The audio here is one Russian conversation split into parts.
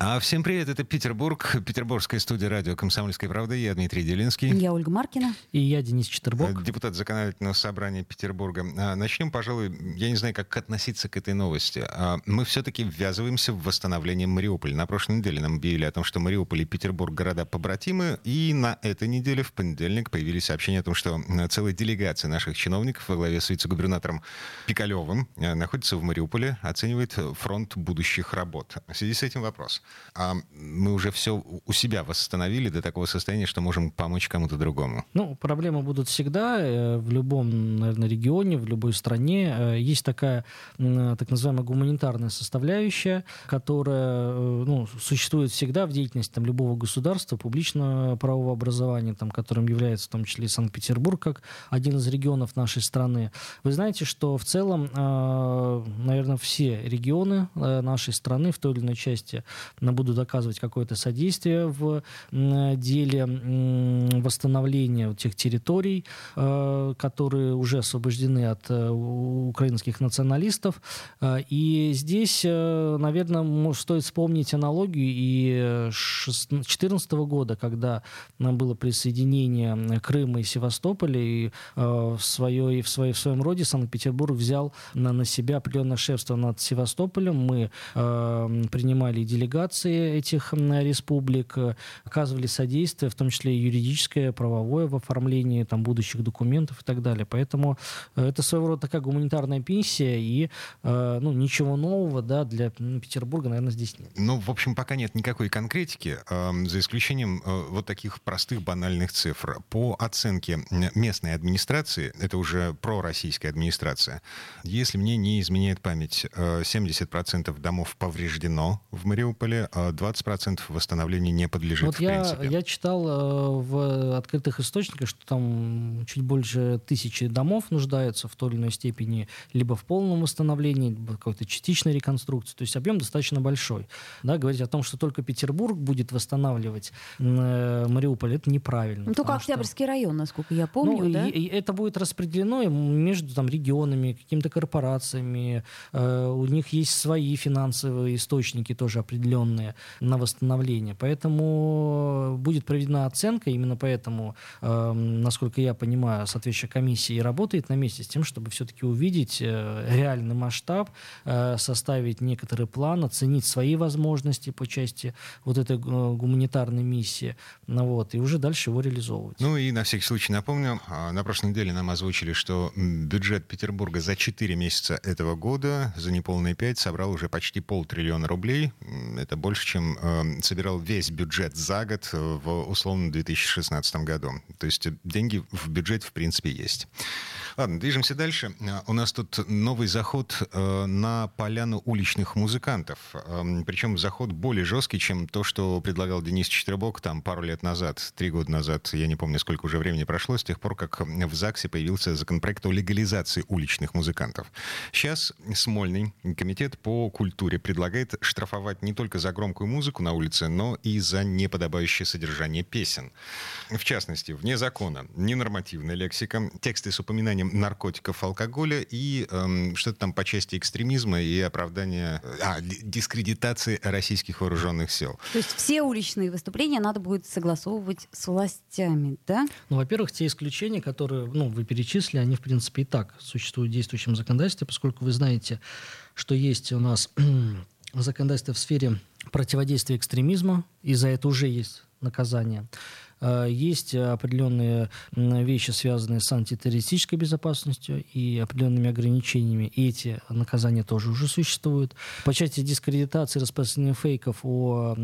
А всем привет, это Петербург, петербургская студия радио «Комсомольская правда». Я Дмитрий Делинский. Я Ольга Маркина. И я Денис Четербок. Депутат Законодательного собрания Петербурга. А, начнем, пожалуй, я не знаю, как относиться к этой новости. А, мы все-таки ввязываемся в восстановление Мариуполя. На прошлой неделе нам объявили о том, что Мариуполь и Петербург города побратимы. И на этой неделе, в понедельник, появились сообщения о том, что целая делегация наших чиновников во главе с вице-губернатором Пикалевым находится в Мариуполе, оценивает фронт будущих работ. В связи с этим вопрос а мы уже все у себя восстановили до такого состояния, что можем помочь кому-то другому? Ну, проблемы будут всегда э, в любом, наверное, регионе, в любой стране. Э, есть такая так называемая гуманитарная составляющая, которая э, ну, существует всегда в деятельности там, любого государства, публичного правового образования, там, которым является в том числе Санкт-Петербург, как один из регионов нашей страны. Вы знаете, что в целом, наверное, все регионы нашей страны в той или иной части буду доказывать какое-то содействие в деле восстановления тех территорий, э, которые уже освобождены от э, украинских националистов. Э, и здесь, наверное, стоит вспомнить аналогию и 2014 года, когда было присоединение Крыма и Севастополя, и в, свое, в, свое, в своем роде Санкт-Петербург взял на, на себя определенное шефство над Севастополем. Мы принимали делегации делегации этих республик э, оказывали содействие, в том числе юридическое, правовое в оформлении там, будущих документов и так далее. Поэтому э, это своего рода такая гуманитарная пенсия, и э, ну, ничего нового да, для Петербурга, наверное, здесь нет. Ну, в общем, пока нет никакой конкретики, за исключением вот таких простых банальных цифр. По оценке местной администрации, это уже пророссийская администрация, если мне не изменяет память, 70% домов повреждено в Мариуполе, 20% а восстановления не подлежит, вот в я, принципе. Я читал э, в открытых источниках, что там чуть больше тысячи домов нуждаются в той или иной степени либо в полном восстановлении, либо какой-то частичной реконструкции. То есть объем достаточно большой. Да, говорить о том, что только Петербург будет восстанавливать э, Мариуполь, это неправильно. Ну, только Октябрьский что... район, насколько я помню, ну, да? И, и это будет распределено между там, регионами, какими-то корпорациями. Э, у них есть свои финансовые источники тоже определенные определенные на восстановление. Поэтому будет проведена оценка, именно поэтому, э, насколько я понимаю, соответствующая комиссия и работает на месте с тем, чтобы все-таки увидеть э, реальный масштаб, э, составить некоторый план, оценить свои возможности по части вот этой э, гуманитарной миссии, ну, вот, и уже дальше его реализовывать. Ну и на всякий случай напомню, а, на прошлой неделе нам озвучили, что бюджет Петербурга за 4 месяца этого года, за неполные 5, собрал уже почти полтриллиона рублей. Это больше, чем э, собирал весь бюджет за год э, в условно 2016 году. То есть э, деньги в бюджете в принципе есть. Ладно, движемся дальше. Э, у нас тут новый заход э, на поляну уличных музыкантов. Э, причем заход более жесткий, чем то, что предлагал Денис Четвербок там пару лет назад, три года назад. Я не помню, сколько уже времени прошло, с тех пор, как в ЗАГСе появился законопроект о легализации уличных музыкантов. Сейчас Смольный комитет по культуре предлагает штрафовать не только за громкую музыку на улице, но и за неподобающее содержание песен. В частности, вне закона, ненормативная лексика, тексты с упоминанием наркотиков, алкоголя и эм, что-то там по части экстремизма и оправдания, а, дискредитации российских вооруженных сил. То есть все уличные выступления надо будет согласовывать с властями, да? Ну, во-первых, те исключения, которые ну, вы перечислили, они, в принципе, и так существуют в действующем законодательстве, поскольку вы знаете, что есть у нас законодательство в сфере противодействия экстремизма, и за это уже есть наказание. Э, есть определенные вещи, связанные с антитеррористической безопасностью и определенными ограничениями. И эти наказания тоже уже существуют. По части дискредитации распространения фейков о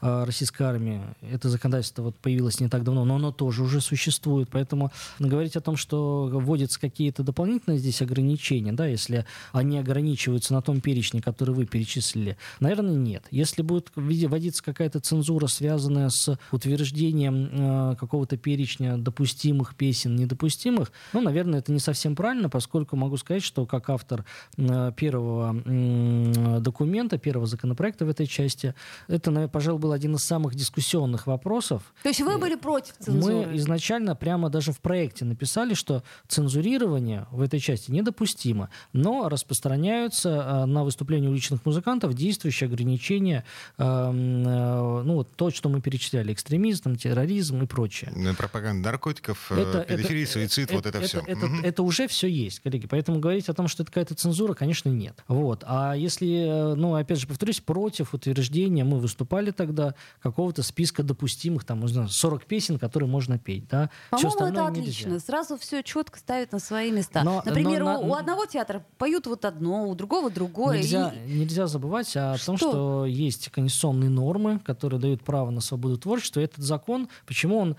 российской армии, это законодательство вот появилось не так давно, но оно тоже уже существует. Поэтому говорить о том, что вводятся какие-то дополнительные здесь ограничения, да, если они ограничиваются на том перечне, который вы перечислили, наверное, нет. Если будет вводиться какая-то цензура, связанная с утверждением э, какого-то перечня допустимых песен, недопустимых, ну, наверное, это не совсем правильно, поскольку могу сказать, что как автор э, первого э, документа, первого законопроекта в этой части, это, пожалуй, был один из самых дискуссионных вопросов. То есть вы были против цензуры? Мы изначально прямо даже в проекте написали, что цензурирование в этой части недопустимо, но распространяются э, на выступления уличных музыкантов действующие ограничения, э, э, ну, вот то, что мы перечисляли, экстремизм, терроризм и прочее. Ну, пропаганда наркотиков, это, педофилия, это, суицид, это, вот это, это все. Это, угу. это уже все есть, коллеги. Поэтому говорить о том, что это какая-то цензура, конечно, нет. Вот. А если, ну, опять же, повторюсь, против утверждения, мы выступали тогда какого-то списка допустимых, там, не знаю, 40 песен, которые можно петь, да. По-моему, это отлично. Нельзя. Сразу все четко ставят на свои места. Но, Например, но, у, у одного театра поют вот одно, у другого другое. Нельзя, и... нельзя забывать о что? том, что есть конституционные нормы, которые дают право на свободу творчества. Этот закон, почему он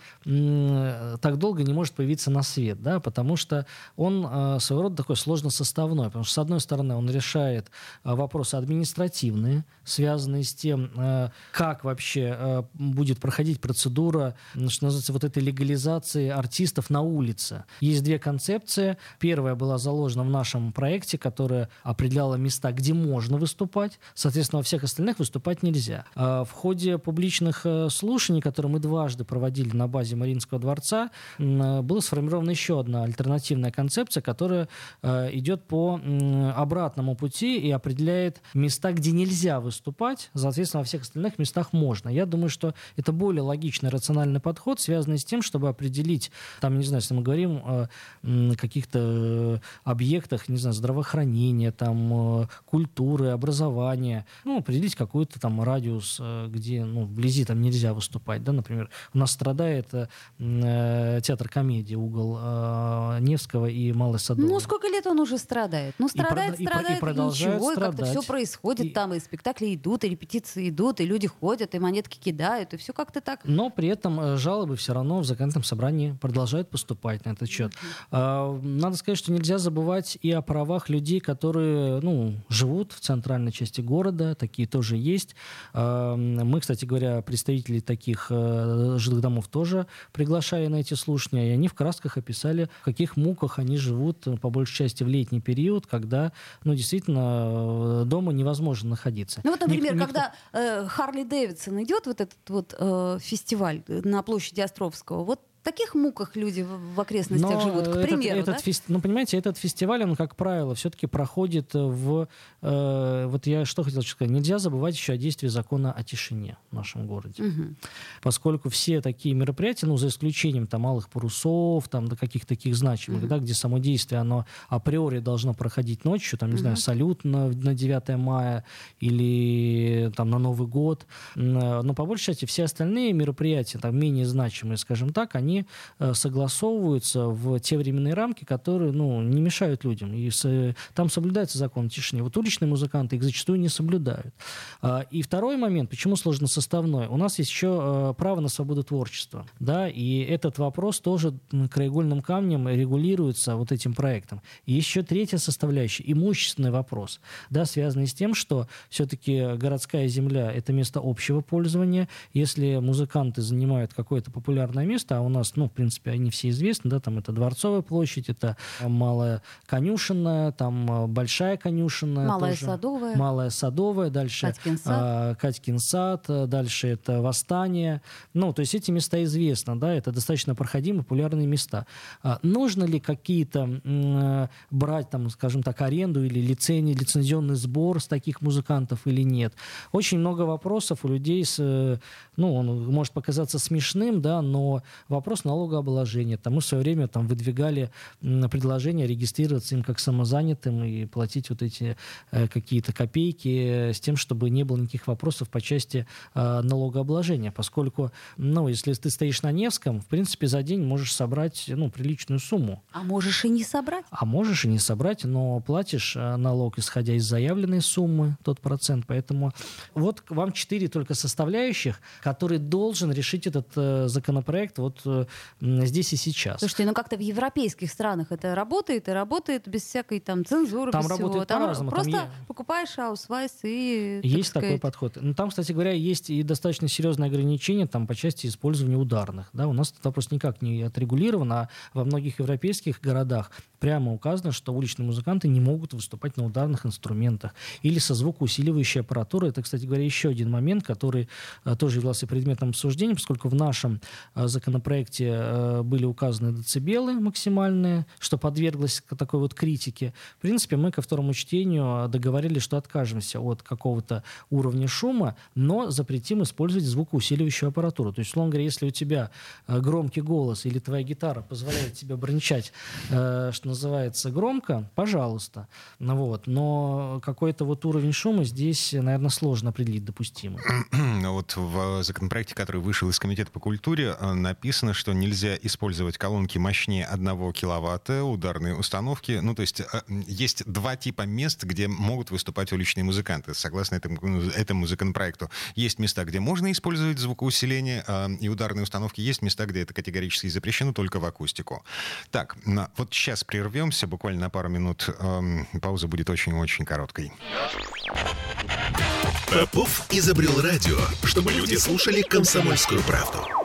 так долго не может появиться на свет, да, потому что он э, своего рода такой сложно составной, потому что с одной стороны он решает э, вопросы административные, связанные с тем, э, как вообще будет проходить процедура, что называется, вот этой легализации артистов на улице. Есть две концепции. Первая была заложена в нашем проекте, которая определяла места, где можно выступать. Соответственно, во всех остальных выступать нельзя. А в ходе публичных э, слушаний, которые мы дважды проводили на базе Мариинского дворца, была сформирована еще одна альтернативная концепция, которая э, идет по обратному пути и определяет места, где нельзя выступать. Соответственно, во всех остальных местах можно. Я думаю, что это более логичный, рациональный подход, связанный с тем, чтобы определить, там, не знаю, если мы говорим о каких-то объектах, не знаю, здравоохранения, там, э, культуры, образования, ну, определить какой-то там радиус, э, где, ну, вблизи там нельзя выступать, да, например. У нас страдает э, театр комедии, угол э, Невского и Малой Садовой. Ну, сколько лет он уже страдает? Ну, страдает, и, страдает, и, и, продолжает ничего, страдать. и как-то все происходит, и... там и спектакли идут, и репетиции идут, и люди ходят, и монетки кидают, и все как-то так. Но при этом жалобы все равно в законодательном собрании продолжают поступать на этот счет. Mm-hmm. Надо сказать, что нельзя забывать и о правах людей, которые ну, живут в центральной части города, такие тоже есть. Мы, кстати говоря, представителей таких э, жилых домов тоже приглашали на эти слушания, и они в красках описали, в каких муках они живут, э, по большей части, в летний период, когда, ну, действительно, э, дома невозможно находиться. Ну вот, например, Ник- когда э, Харли Дэвидсон идет вот этот вот э, фестиваль на площади Островского, вот таких муках люди в окрестностях Но живут, к примеру, этот, да? фест... Ну, понимаете, этот фестиваль, он, как правило, все-таки проходит в... Э, вот я что хотел сказать. Нельзя забывать еще о действии закона о тишине в нашем городе. Угу. Поскольку все такие мероприятия, ну, за исключением там малых парусов, там, до каких-то таких значимых, угу. да, где само действие, оно априори должно проходить ночью, там, не угу. знаю, салют на, на 9 мая или там на Новый год. Но по большей части все остальные мероприятия, там, менее значимые, скажем так, они они э, согласовываются в те временные рамки, которые ну, не мешают людям. И с, там соблюдается закон тишины. Вот уличные музыканты их зачастую не соблюдают. А, и второй момент, почему сложно составной? У нас есть еще э, право на свободу творчества. Да? И этот вопрос тоже краеугольным камнем регулируется вот этим проектом. И еще третья составляющая – имущественный вопрос, да, связанный с тем, что все-таки городская земля – это место общего пользования. Если музыканты занимают какое-то популярное место, а у нас нас, ну, в принципе, они все известны, да, там это Дворцовая площадь, это Малая Конюшенная, там э, Большая Конюшенная. Малая тоже, Садовая. Малая Садовая, дальше Катькин сад. А, Катькин сад, э, дальше это Восстание. Ну, то есть эти места известны, да, это достаточно проходимые, популярные места. А, нужно ли какие-то брать, там, скажем так, аренду или лицензии, лицензионный сбор с таких музыкантов или нет? Очень много вопросов у людей с, ну, он может показаться смешным, да, но вопрос вопрос налогообложения. Там мы в свое время там, выдвигали предложение регистрироваться им как самозанятым и платить вот эти э, какие-то копейки с тем, чтобы не было никаких вопросов по части э, налогообложения. Поскольку, ну, если ты стоишь на Невском, в принципе, за день можешь собрать ну, приличную сумму. А можешь и не собрать? А можешь и не собрать, но платишь э, налог, исходя из заявленной суммы, тот процент. Поэтому вот вам четыре только составляющих, которые должен решить этот э, законопроект. Вот э, э, здесь и сейчас. Слушайте, ну как-то в европейских странах это работает и работает без всякой там цензуры, там без работает всего. Там по-разному. просто там покупаешь аусвайс и... Есть так такой подход. Ну, там, кстати говоря, есть и достаточно серьезные ограничения там, по части использования ударных. Да? У нас этот вопрос никак не отрегулирован, а во многих европейских городах прямо указано, что уличные музыканты не могут выступать на ударных инструментах или со звукоусиливающей аппаратурой. Это, кстати говоря, еще один момент, который а, тоже являлся предметом обсуждения, поскольку в нашем а, законопроекте а, были указаны децибелы максимальные, что подверглось такой вот критике. В принципе, мы ко второму чтению договорились, что откажемся от какого-то уровня шума, но запретим использовать звукоусиливающую аппаратуру. То есть, условно говоря, если у тебя громкий голос или твоя гитара позволяет тебе брончать, что называется, громко, пожалуйста. Ну, вот. Но какой-то вот уровень шума здесь, наверное, сложно определить допустимым. Ну вот в законопроекте, который вышел из Комитета по культуре, э, написано, что нельзя использовать колонки мощнее 1 киловатта, ударные установки. Ну, то есть э, есть два типа мест, где могут выступать уличные музыканты, согласно этому, этому законопроекту. Есть места, где можно использовать звукоусиление э, и ударные установки, есть места, где это категорически запрещено только в акустику. Так, вот сейчас прервемся буквально на пару минут. Эм, пауза будет очень-очень короткой. Попов изобрел радио, чтобы люди слушали комсомольскую правду.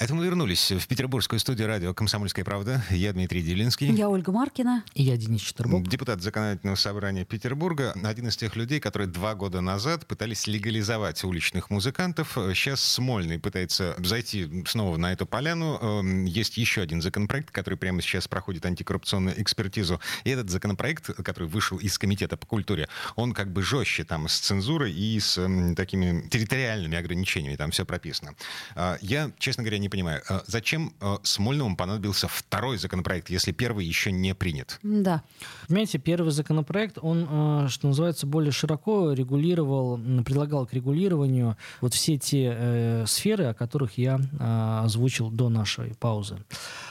Это мы вернулись в петербургскую студию радио «Комсомольская правда». Я Дмитрий Делинский. Я Ольга Маркина. И я Денис Четербок. Депутат Законодательного собрания Петербурга. Один из тех людей, которые два года назад пытались легализовать уличных музыкантов. Сейчас Смольный пытается зайти снова на эту поляну. Эм, есть еще один законопроект, который прямо сейчас проходит антикоррупционную экспертизу. И этот законопроект, который вышел из Комитета по культуре, он как бы жестче там с цензурой и с эм, такими территориальными ограничениями. Там все прописано. А, я, честно говоря, не понимаю, а зачем а, Смольному понадобился второй законопроект, если первый еще не принят? Да. Понимаете, первый законопроект, он, а, что называется, более широко регулировал, предлагал к регулированию вот все те э, сферы, о которых я э, озвучил до нашей паузы.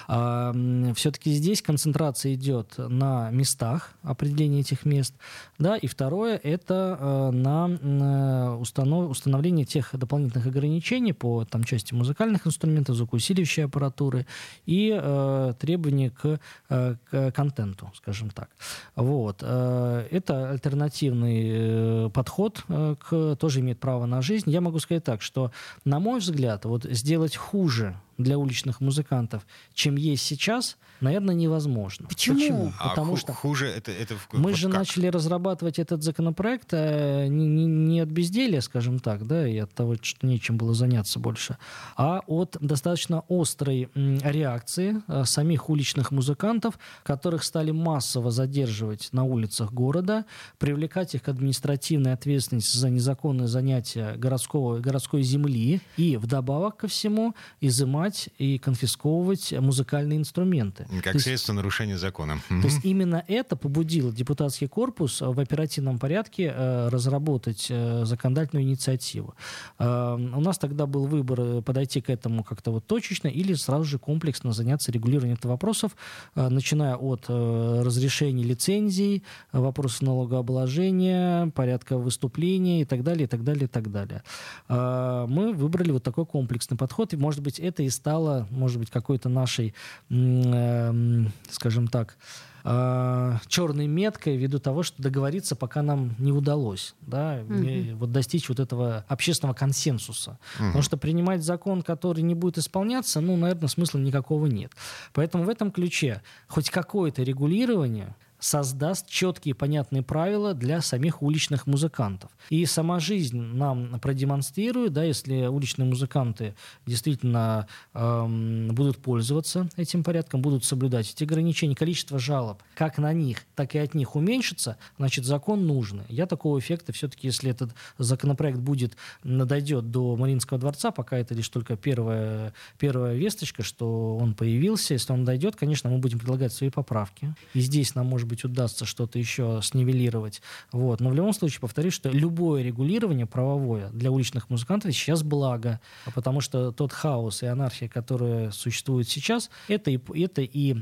А, все-таки здесь концентрация идет на местах, определение этих мест, да, и второе это э, на установ, установление тех дополнительных ограничений по там, части музыкальных инструментов, звукоусиливающей аппаратуры и э, требования к, э, к контенту, скажем так. Вот. Э, это альтернативный э, подход, э, к, тоже имеет право на жизнь. Я могу сказать так, что, на мой взгляд, вот сделать хуже для уличных музыкантов, чем есть сейчас, наверное, невозможно. Почему? Почему? А Потому что хуже это, это мы вот же как? начали разрабатывать этот законопроект э, не, не, не от безделия, скажем так, да, и от того, что нечем было заняться больше, а от достаточно острой реакции э, самих уличных музыкантов, которых стали массово задерживать на улицах города, привлекать их к административной ответственности за незаконное занятие городского, городской земли и вдобавок ко всему изымать и конфисковывать музыкальные инструменты. Как то средство есть, нарушения закона. То есть именно это побудило депутатский корпус в оперативном порядке э, разработать э, законодательную инициативу. Э, у нас тогда был выбор э, подойти к этому как-то вот точечно или сразу же комплексно заняться регулированием этого вопросов, э, начиная от э, разрешения лицензий, вопросов налогообложения, порядка выступления и так далее, и так далее, и так далее. Э, мы выбрали вот такой комплексный подход, и, может быть, это и стало, может быть, какой-то нашей э, Эм, скажем так, э, черной меткой ввиду того, что договориться пока нам не удалось, да, угу. вот достичь вот этого общественного консенсуса. Угу. Потому что принимать закон, который не будет исполняться, ну, наверное, смысла никакого нет. Поэтому в этом ключе хоть какое-то регулирование создаст четкие понятные правила для самих уличных музыкантов. И сама жизнь нам продемонстрирует, да, если уличные музыканты действительно эм, будут пользоваться этим порядком, будут соблюдать эти ограничения, количество жалоб как на них, так и от них уменьшится, значит, закон нужен. Я такого эффекта все-таки, если этот законопроект будет, дойдет до Мариинского дворца, пока это лишь только первая, первая весточка, что он появился, если он дойдет, конечно, мы будем предлагать свои поправки. И здесь нам, может быть, удастся что-то еще снивелировать. Вот. Но в любом случае, повторюсь, что любое регулирование правовое для уличных музыкантов сейчас благо, потому что тот хаос и анархия, которая существует сейчас, это и, это и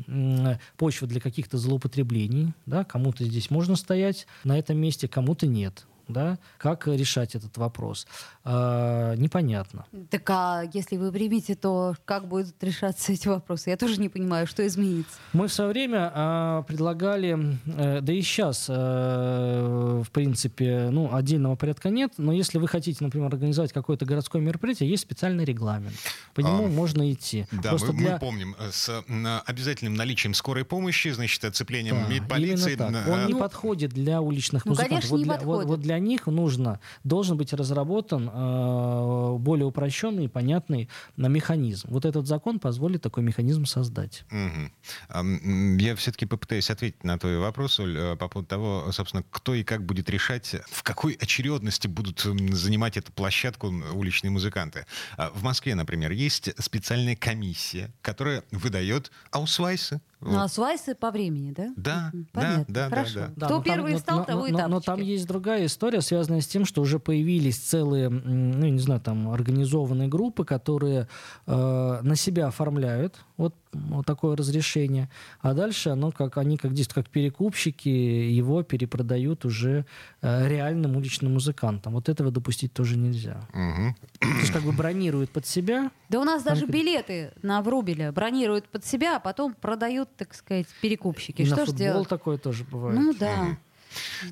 почва для каких-то злоупотреблений. Да? Кому-то здесь можно стоять на этом месте, кому-то нет. Да, как решать этот вопрос, э, непонятно. Так а если вы примете, то как будут решаться эти вопросы? Я тоже не понимаю, что изменится. Мы в свое время э, предлагали, э, да и сейчас, э, в принципе, ну, отдельного порядка нет, но если вы хотите, например, организовать какое-то городское мероприятие, есть специальный регламент. По нему а, можно идти. Да, Просто мы, для... мы помним, э, с обязательным наличием скорой помощи, значит, оцеплением да, полиции. Так. Он ну, не подходит для уличных ну, музыкантов. Конечно, вот, для, вот, вот для них нужно, должен быть разработан э, более упрощенный и понятный на механизм. Вот этот закон позволит такой механизм создать. Угу. Я все-таки попытаюсь ответить на твой вопрос, Оль, э, по поводу того, собственно, кто и как будет решать, в какой очередности будут занимать эту площадку уличные музыканты. А в Москве, например, есть специальная комиссия, которая выдает аусвайсы, ну, а свайсы по времени, да? Да, Понятно. да, да, Хорошо. да, да. Кто первый там, стал, но, того но, и но, но там есть другая история, связанная с тем, что уже появились целые, ну, не знаю, там, организованные группы, которые э, на себя оформляют вот, вот такое разрешение, а дальше оно как, они как, здесь как перекупщики его перепродают уже э, реальным уличным музыкантам. Вот этого допустить тоже нельзя. Угу. То есть как бы бронируют под себя. Да у нас даже билеты на Врубеля бронируют под себя, а потом продают так сказать, перекупщики. И Что на футбол делать? такое тоже бывает. Ну да.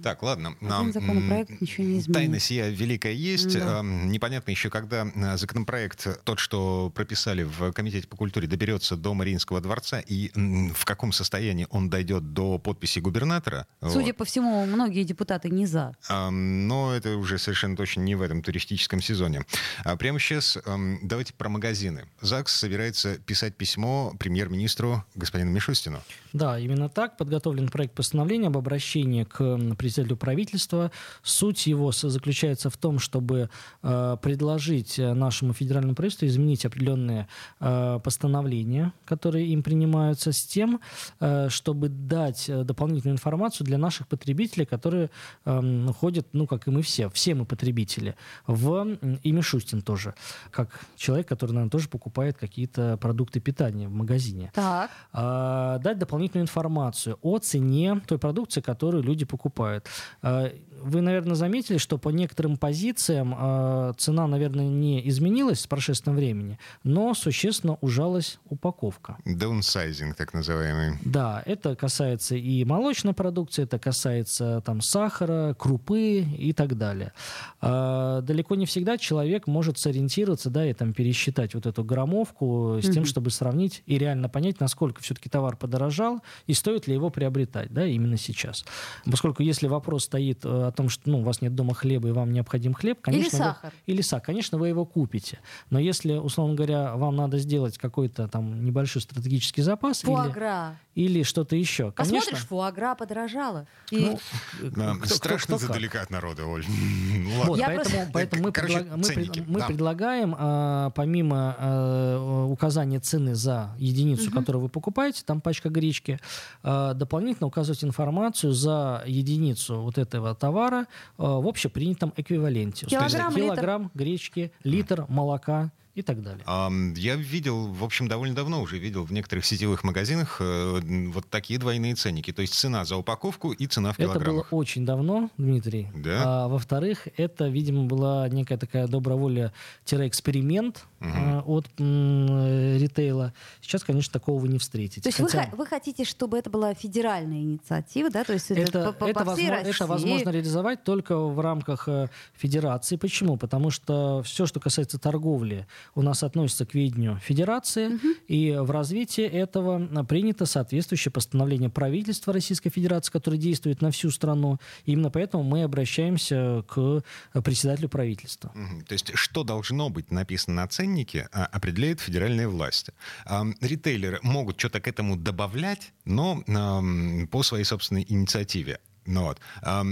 Так, ладно. Один законопроект ничего не изменит. Тайна сия великая есть. Да. Непонятно еще, когда э, законопроект, тот, что прописали в Комитете по культуре, доберется до Мариинского дворца и в каком состоянии он дойдет до подписи губернатора. Судя вот. по всему, многие депутаты не за. Но это уже совершенно точно не в этом туристическом сезоне. А прямо сейчас давайте про магазины. ЗАГС собирается писать письмо премьер-министру господину Мишустину. Да, именно так. Подготовлен проект постановления об обращении к председателю правительства. Суть его заключается в том, чтобы э, предложить нашему федеральному правительству изменить определенные э, постановления, которые им принимаются, с тем, э, чтобы дать дополнительную информацию для наших потребителей, которые э, ходят, ну, как и мы все, все мы потребители, в и Мишустин тоже, как человек, который, наверное, тоже покупает какие-то продукты питания в магазине. Так. Э, дать дополнительную информацию о цене той продукции, которую люди покупают. А, вы, наверное, заметили, что по некоторым позициям э, цена, наверное, не изменилась с прошествием времени, но существенно ужалась упаковка. Даунсайзинг, так называемый. Да, это касается и молочной продукции, это касается там сахара, крупы и так далее. Э, далеко не всегда человек может сориентироваться, да, и там пересчитать вот эту граммовку с тем, mm-hmm. чтобы сравнить и реально понять, насколько все-таки товар подорожал и стоит ли его приобретать, да, именно сейчас. Поскольку если вопрос стоит э, о том, что ну, у вас нет дома хлеба и вам необходим хлеб, конечно, или сахар. Вы, или сахар, конечно, вы его купите. Но если, условно говоря, вам надо сделать какой-то там небольшой стратегический запас Фуагра. или, или что-то еще, конечно. Посмотришь, фуагра подорожала. И... Ну, да, кто, страшно кто, кто далеко от народа, Оль. Вот, поэтому, просто... поэтому мы, Короче, предлаг, мы, мы да. предлагаем, а, помимо а, указания цены за единицу, угу. которую вы покупаете, там пачка гречки, а, дополнительно указывать информацию за единицу вот этого товара э, в общепринятом эквиваленте. Килограмм, есть, килограмм литр. гречки, литр молока и так далее. Я видел, в общем, довольно давно уже видел в некоторых сетевых магазинах э, вот такие двойные ценники. То есть цена за упаковку и цена в килограммах. Это было очень давно, Дмитрий. Да? А, во-вторых, это, видимо, была некая такая доброволя-эксперимент угу. от м, ритейла. Сейчас, конечно, такого вы не встретите. То есть Хотя... вы, вы хотите, чтобы это была федеральная инициатива, да? То есть это, это, по, это, по возможно, это возможно реализовать только в рамках э, федерации. Почему? Потому что все, что касается торговли, у нас относится к ведению Федерации, угу. и в развитии этого принято соответствующее постановление правительства Российской Федерации, которое действует на всю страну. И именно поэтому мы обращаемся к председателю правительства. Угу. То есть что должно быть написано на ценнике, а, определяет федеральные власти. Ритейлеры могут что-то к этому добавлять, но по своей собственной инициативе. Ну, вот. а,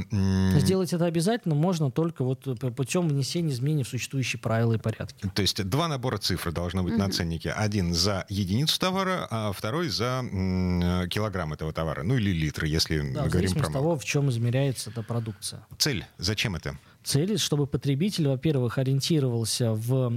Сделать это обязательно можно только вот путем внесения изменений в существующие правила и порядки. То есть два набора цифр должно быть mm-hmm. на ценнике. Один за единицу товара, а второй за м, килограмм этого товара. Ну или литр, если да, мы говорим про... от того, в чем измеряется эта продукция. Цель. Зачем это? Цель, чтобы потребитель, во-первых, ориентировался в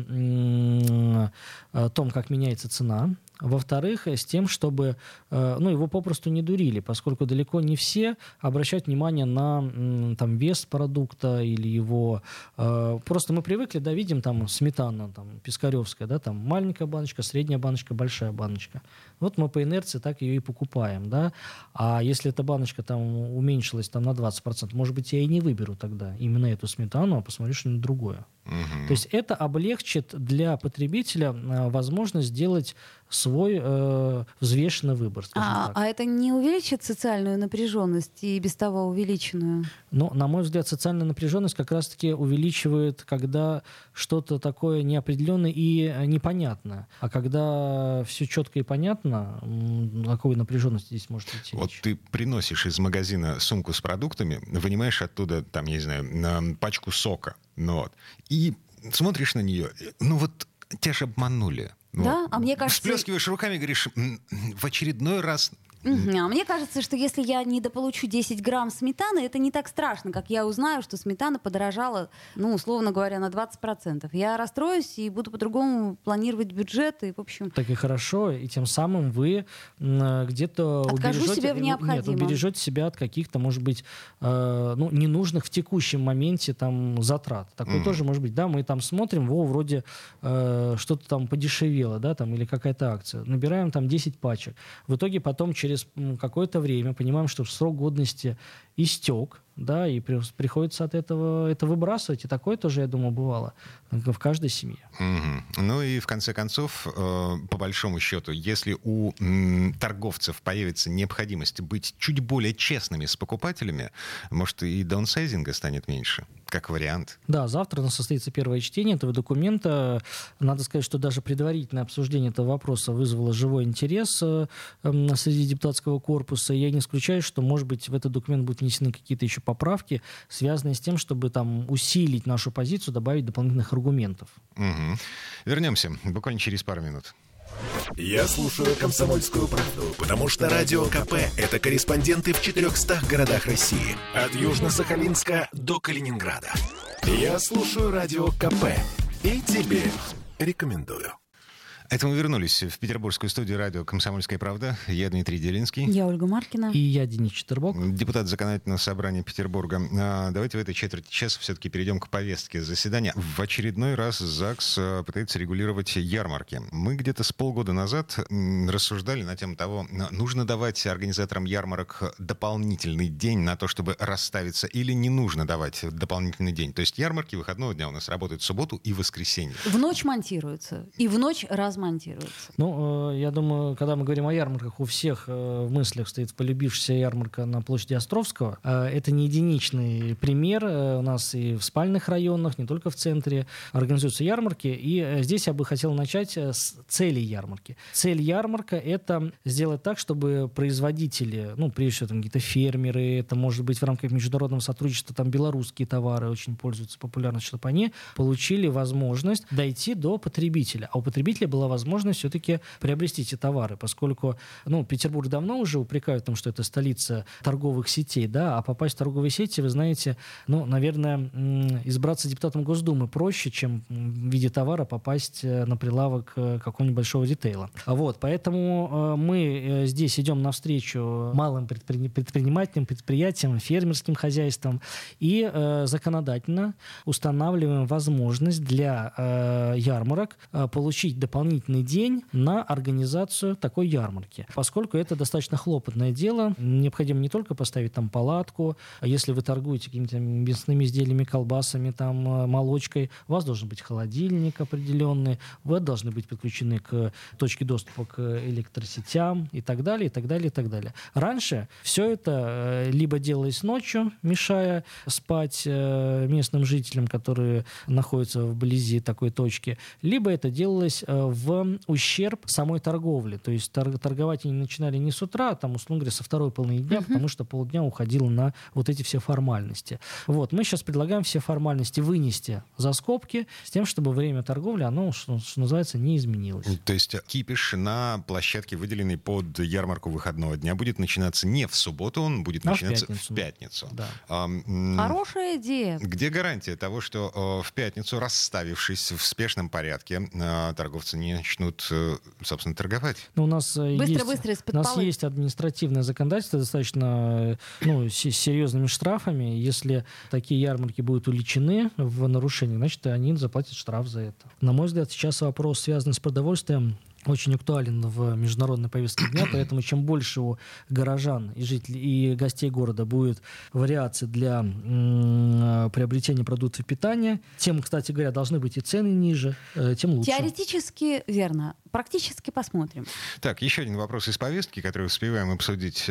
том, как меняется цена, во-вторых, с тем, чтобы э, ну, его попросту не дурили, поскольку далеко не все обращают внимание на там, вес продукта или его... Э, просто мы привыкли, да, видим там сметана, там, пискаревская, да, там маленькая баночка, средняя баночка, большая баночка. Вот мы по инерции так ее и покупаем, да. А если эта баночка там уменьшилась там, на 20%, может быть, я и не выберу тогда именно эту сметану, а посмотрю что-нибудь другое. Угу. То есть это облегчит для потребителя э, возможность сделать свой э, взвешенный выбор. А, а это не увеличит социальную напряженность и без того увеличенную? Ну, на мой взгляд, социальная напряженность как раз-таки увеличивает, когда что-то такое неопределенное и непонятное. А когда все четко и понятно, о какой напряженности здесь может идти Вот ты приносишь из магазина сумку с продуктами, вынимаешь оттуда, там, я не знаю, пачку сока, ну, вот, и смотришь на нее, ну вот тебя же обманули. Да, вот. а мне кажется... Всплескиваешь руками и говоришь, в очередной раз Угу. А мне кажется, что если я недополучу 10 грамм сметаны, это не так страшно, как я узнаю, что сметана подорожала, ну, условно говоря, на 20%. Я расстроюсь и буду по-другому планировать бюджет. И, в общем... Так и хорошо, и тем самым вы где-то Откажу убережете, себе в необходимом. Нет, убережете себя от каких-то, может быть, э, ну, ненужных в текущем моменте там затрат. Такое mm. тоже может быть. Да, мы там смотрим, во, вроде э, что-то там подешевело, да, там, или какая-то акция. Набираем там 10 пачек. В итоге потом через через какое-то время понимаем, что срок годности истек, да, и при, приходится от этого это выбрасывать. И такое тоже, я думаю, бывало в каждой семье. Угу. Ну и в конце концов, э, по большому счету, если у м, торговцев появится необходимость быть чуть более честными с покупателями, может и даунсайзинга станет меньше как вариант. Да, завтра у нас состоится первое чтение этого документа. Надо сказать, что даже предварительное обсуждение этого вопроса вызвало живой интерес э, среди депутатского корпуса. Я не исключаю, что, может быть, в этот документ будут внесены какие-то еще поправки, связанные с тем, чтобы там усилить нашу позицию, добавить дополнительных аргументов. Угу. Вернемся буквально через пару минут. Я слушаю «Комсомольскую правду», потому что «Радио КП» — это корреспонденты в 400 городах России. От Южно-Сахалинска до Калининграда. Я слушаю «Радио КП» и тебе рекомендую. Это мы вернулись в петербургскую студию радио «Комсомольская правда». Я Дмитрий Делинский. Я Ольга Маркина. И я Денис Четербок. Депутат Законодательного собрания Петербурга. А, давайте в этой четверти часа все-таки перейдем к повестке заседания. В очередной раз ЗАГС а, пытается регулировать ярмарки. Мы где-то с полгода назад рассуждали на тему того, нужно давать организаторам ярмарок дополнительный день на то, чтобы расставиться, или не нужно давать дополнительный день. То есть ярмарки выходного дня у нас работают в субботу и воскресенье. В ночь монтируются. И в ночь раз размонтируется? Ну, э, я думаю, когда мы говорим о ярмарках, у всех э, в мыслях стоит полюбившаяся ярмарка на площади Островского. Э, это не единичный пример. У нас и в спальных районах, не только в центре, организуются ярмарки. И здесь я бы хотел начать с цели ярмарки. Цель ярмарка — это сделать так, чтобы производители, ну, прежде всего, там какие-то фермеры, это может быть в рамках международного сотрудничества, там белорусские товары очень пользуются популярностью, чтобы они получили возможность дойти до потребителя. А у потребителя была возможность все-таки приобрести эти товары, поскольку, ну, Петербург давно уже упрекают в том, что это столица торговых сетей, да, а попасть в торговые сети, вы знаете, ну, наверное, избраться депутатом Госдумы проще, чем в виде товара попасть э, на прилавок э, какого-нибудь большого детейла. Вот, поэтому э, мы здесь идем навстречу малым предпринимателям, предприятиям, фермерским хозяйствам и законодательно устанавливаем возможность для ярмарок получить дополнительные дополнительный день на организацию такой ярмарки. Поскольку это достаточно хлопотное дело, необходимо не только поставить там палатку, а если вы торгуете какими-то мясными изделиями, колбасами, там, э, молочкой, у вас должен быть холодильник определенный, вы должны быть подключены к точке доступа к электросетям и так далее, и так далее, и так далее. Раньше все это э, либо делалось ночью, мешая спать э, местным жителям, которые находятся вблизи такой точки, либо это делалось в в ущерб самой торговли. То есть торговать они начинали не с утра, а там, условно говоря, со второй половины дня, uh-huh. потому что полдня уходило на вот эти все формальности. Вот, мы сейчас предлагаем все формальности вынести за скобки с тем, чтобы время торговли, оно, что, что называется, не изменилось. То есть кипиш на площадке, выделенной под ярмарку выходного дня, будет начинаться не в субботу, он будет а начинаться в пятницу. В пятницу. Да. А, Хорошая идея. Где гарантия того, что э, в пятницу, расставившись в спешном порядке, э, торговцы не начнут, э, собственно, торговать? Ну, у нас быстро, есть, быстро у нас есть административное законодательство достаточно ну, с серьезными штрафами. Если такие ярмарки будут уличены в нарушении, значит, они заплатят штраф за это. На мой взгляд, сейчас вопрос, связанный с продовольствием, очень актуален в международной повестке дня, поэтому чем больше у горожан и жителей и гостей города будет вариаций для м- приобретения продуктов питания, тем, кстати говоря, должны быть и цены ниже, э, тем лучше. Теоретически верно, практически посмотрим. Так, еще один вопрос из повестки, который успеваем обсудить.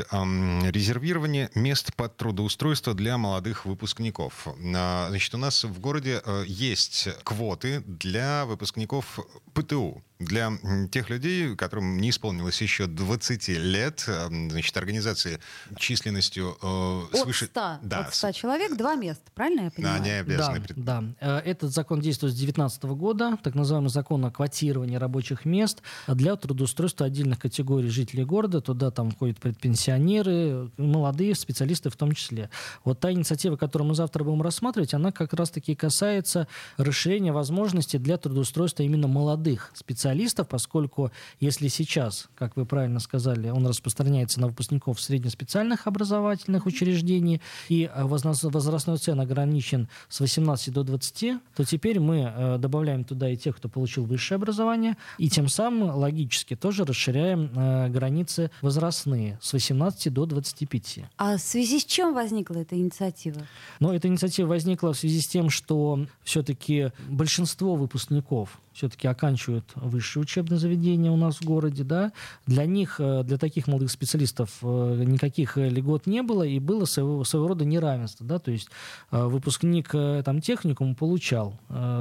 Резервирование мест под трудоустройство для молодых выпускников. А, значит, у нас в городе э, есть квоты для выпускников ПТУ для тех людей, которым не исполнилось еще 20 лет, э, значит, организации численностью э, свыше... От 100, да, от 100 человек два места, правильно я понимаю? Да, они обязаны. Да, да. Э, этот закон действует с 2019 года, так называемый закон о квотировании рабочих мест для трудоустройства отдельных категорий жителей города. Туда там входят предпенсионеры, молодые специалисты в том числе. Вот та инициатива, которую мы завтра будем рассматривать, она как раз-таки касается расширения возможностей для трудоустройства именно молодых специалистов специалистов, поскольку если сейчас, как вы правильно сказали, он распространяется на выпускников среднеспециальных образовательных учреждений, и э, возрастной цен ограничен с 18 до 20, то теперь мы э, добавляем туда и тех, кто получил высшее образование, и тем самым логически тоже расширяем э, границы возрастные с 18 до 25. А в связи с чем возникла эта инициатива? Ну, эта инициатива возникла в связи с тем, что все-таки большинство выпускников все-таки оканчивают высшее учебное заведение у нас в городе, да, для них, э, для таких молодых специалистов э, никаких э, льгот не было, и было своего, своего рода неравенство, да, то есть выпускник там техникума получал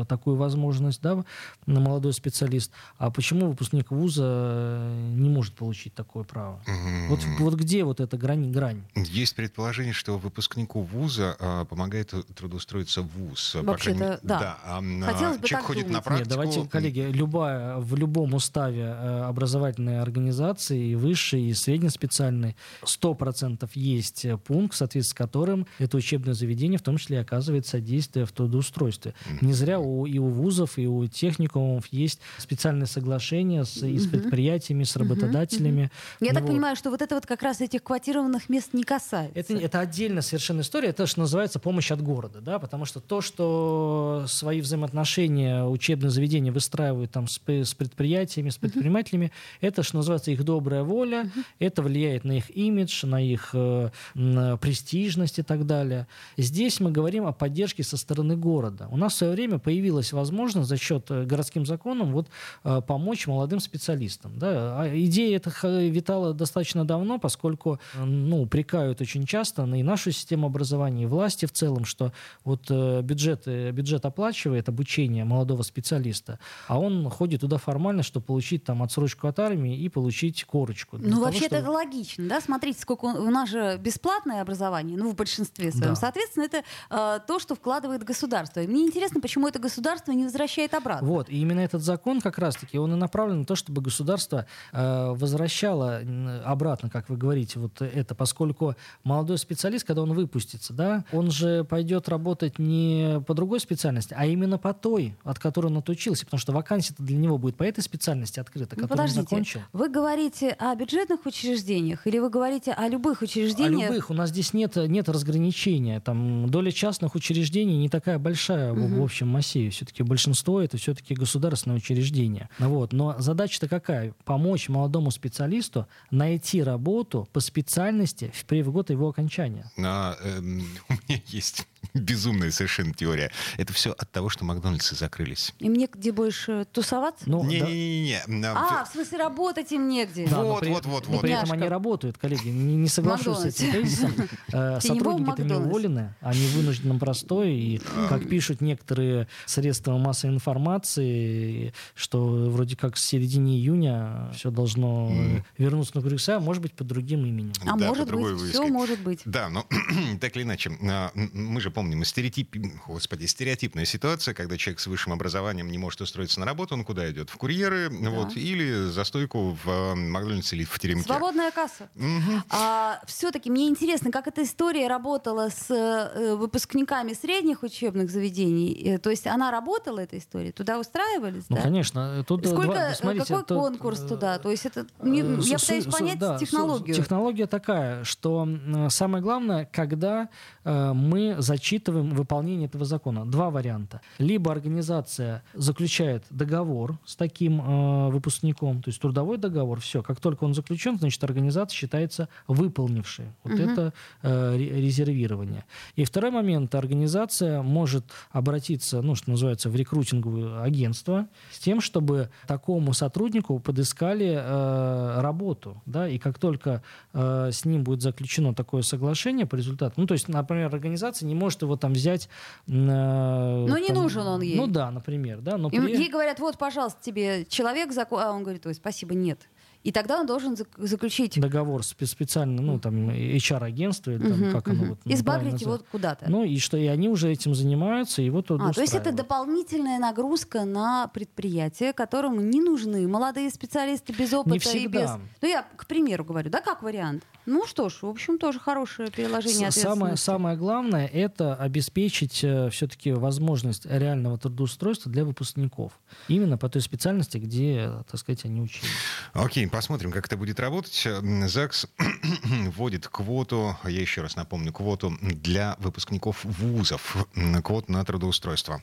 такую возможность, да, на молодой специалист, а почему выпускник вуза не может получить такое право? Mm-hmm. Вот, вот где вот эта грань, грань? Есть предположение, что выпускнику вуза а, помогает трудоустроиться в вуз. Вообще-то, да. да. А, Хотелось бы человек ходит думать. на практику. Нет, давайте коллеги, любая, в любом уставе э, образовательной организации, и высшей, и среднеспециальной, 100% есть пункт, в соответствии с которым это учебное заведение в том числе оказывает содействие в трудоустройстве. Не зря у, и у вузов, и у техникумов есть специальные соглашения с, и с предприятиями, с работодателями. Я ну, так вот. понимаю, что вот это вот как раз этих квотированных мест не касается. Это, это отдельно совершенно история. Это что называется помощь от города, да, потому что то, что свои взаимоотношения учебное заведение выстраивают там с, с предприятиями, с предпринимателями, uh-huh. это, что называется, их добрая воля, uh-huh. это влияет на их имидж, на их э, на престижность и так далее. Здесь мы говорим о поддержке со стороны города. У нас в свое время появилась возможность за счет э, городским законом вот, э, помочь молодым специалистам. Да? А идея эта витала достаточно давно, поскольку ну, упрекают очень часто и нашу систему образования, и власти в целом, что вот э, бюджет, бюджет оплачивает обучение молодого специалиста, а он ходит туда формально, чтобы получить там отсрочку от армии и получить корочку. Ну, вообще чтобы... это логично, да? Смотрите, сколько у нас же бесплатное образование, ну, в большинстве своем. Да. Соответственно, это э, то, что вкладывает государство. И мне интересно, почему это государство не возвращает обратно. Вот, и именно этот закон как раз-таки, он и направлен на то, чтобы государство э, возвращало обратно, как вы говорите, вот это, поскольку молодой специалист, когда он выпустится, да, он же пойдет работать не по другой специальности, а именно по той, от которой он отучился, потому что вакансия для него будет по этой специальности открыта, ну, которую он закончил. Вы говорите о бюджетных учреждениях или вы говорите о любых учреждениях? О любых. У нас здесь нет, нет разграничения. Там доля частных учреждений не такая большая угу. в, в общем массиве. Все-таки большинство это все-таки государственные учреждения. Вот. Но задача-то какая? Помочь молодому специалисту найти работу по специальности в год его окончания. А, эм, у меня есть безумная совершенно теория. Это все от того, что Макдональдсы закрылись. И мне где больше тусоваться? Ну, да. Не-не-не. а, в смысле, работать им негде. Да, Вот, при- вот, вот, вот. При этом они работают, коллеги. Не, не соглашусь с этим тезисом. Э, Сотрудники-то не уволены, они в вынужденном простое. И, как пишут некоторые средства массовой информации, что вроде как с середины июня все должно э, вернуться на своя, может быть, под другим именем. А Да, может быть, все может быть. Да, но так или иначе, а, мы же помним стереотип, господи, стереотипная ситуация, когда человек с высшим образованием не может устроиться на работу, он куда идет? В курьеры, вот, или за стойку в э, Макдональдсе или в теремке. Свободная касса. Мгм. А, все-таки мне интересно, как эта история работала с э, выпускниками средних учебных заведений. Э, То есть она работала, эта история? Туда устраивались, Ну, да? конечно. Тут, Сколько, два- смотрите, какой тут, конкурс туда? То есть это, не- Э, я су- пытаюсь су- понять да, технологию. Технология такая, что самое главное, когда э, мы зачитываем выполнение этого закона. Два варианта. Либо организация заключает договор с таким э, выпускником, то есть трудовой договор, все, как только он заключен, значит, организация считается выполнившей. Вот Мгм. это э, ре- резервирование. И второй момент, организация может обратиться, ну, что называется, в рекрутинговое агентство с тем, чтобы такому сотруднику подыскали э, работу, да, и как только э, с ним будет заключено такое соглашение по результату, ну, то есть, например, организация не может его там взять... Ну, Ну, не нужен он ей. Ну, да, например, да, но И при- Ей говорят, вот, пожалуйста, тебе человек, зако- а он говорит, ой, спасибо, нет. И тогда он должен зак- заключить договор спе- специально, ну, там, HR-агентство, или там, Мгм, как оно мгм. вот и правильно сбагрить его куда-то. Ну, и что, и они уже этим занимаются, и вот А, то есть это дополнительная нагрузка на предприятие, которому не нужны молодые специалисты без опыта Не и без. всегда. Ну я к примеру говорю, да, как вариант. Ну что ж, в общем, тоже хорошее переложение Самое, ответственности. самое главное это обеспечить все-таки возможность реального трудоустройства для выпускников. Именно по той специальности, где, так сказать, они учились. Окей, посмотрим, как это будет работать. М, ЗАГС вводит квоту, я еще раз напомню, квоту для выпускников вузов, м, квоту на трудоустройство.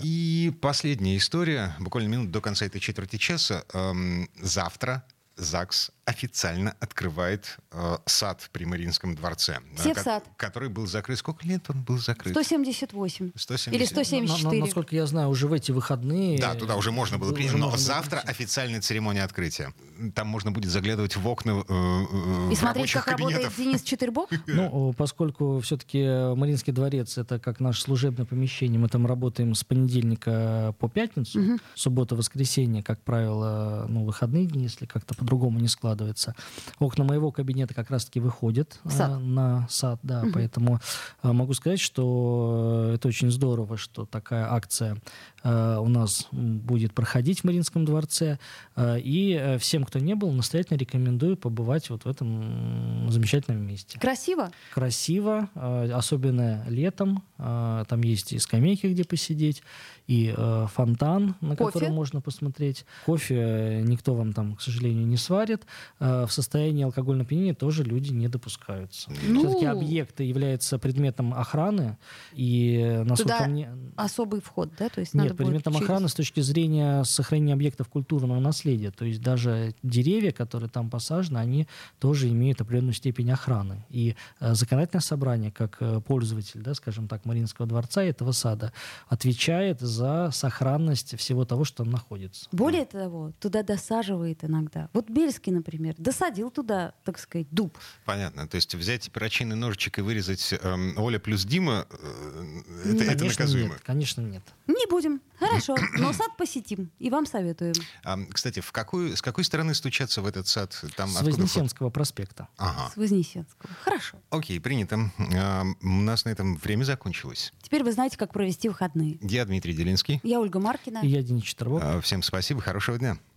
И последняя история, буквально минут до конца этой четверти часа. Эм, Завтра ЗАГС официально открывает э, сад при Мариинском дворце. э, Севсад. ко- Который был закрыт. Сколько лет он был закрыт? 178. 170. Или 174. Но- но- насколько я знаю, уже в эти выходные... Да, туда уже можно было приехать. Но завтра прийти. официальная церемония открытия. Там можно будет заглядывать в окна э, э, И смотреть, как работает кабинетов. Денис Четырбок. Ну, поскольку все-таки Мариинский дворец это как наше служебное помещение, мы там работаем с понедельника по пятницу, суббота, воскресенье, как правило, ну, выходные дни, если как-то по-другому не складывается. Окна моего кабинета как раз-таки выходят В сад. э, на сад, да, поэтому э, могу сказать, что э, это очень здорово, что такая акция э, у нас будет проходить в Мариинском дворце, Э, и э, всем, кто не был, настоятельно рекомендую побывать вот в этом замечательном месте Красиво. красиво, э, особенно летом. Э, Там есть и скамейки, где посидеть, и э, фонтан, на Кофе? который можно посмотреть. Кофе э, никто вам там, к сожалению, не сварит. Э, В состоянии алкогольного опьянения тоже люди не допускаются. Ну. Все-таки объект является предметом охраны, и э, насколько Туда мне... Особый вход, да? То есть надо Нет, будет предметом через- охраны с точки зрения сохранения объектов культурного наследия. То есть даже деревья, которые там посажены, они тоже имеют определенную степень охраны. И э, законодательное собрание, как пользователь, да, скажем так, Мариинского дворца и этого сада, отвечает за сохранность всего того, что там находится. Более того, туда досаживает иногда. Вот Бельский, например, досадил туда, так сказать, дуб. Понятно. То есть взять перочинный ножичек и вырезать эм, Оля плюс Дима, э, это, это наказуемо. нет, конечно, нет. Не будем. Хорошо. Но сад посетим. И вам советуем. А, кстати, в какую, с какой стороны стучаться в этот сад? Там С откуда вход? Вознесенского проспекта. Ага. С Вознесенского. Хорошо. Окей, принято. А, у нас на этом время закончилось. Теперь вы знаете, как провести выходные. Я Дмитрий Делинский. Я Ольга Маркина. И я Денис Четербок. А, всем спасибо, хорошего дня.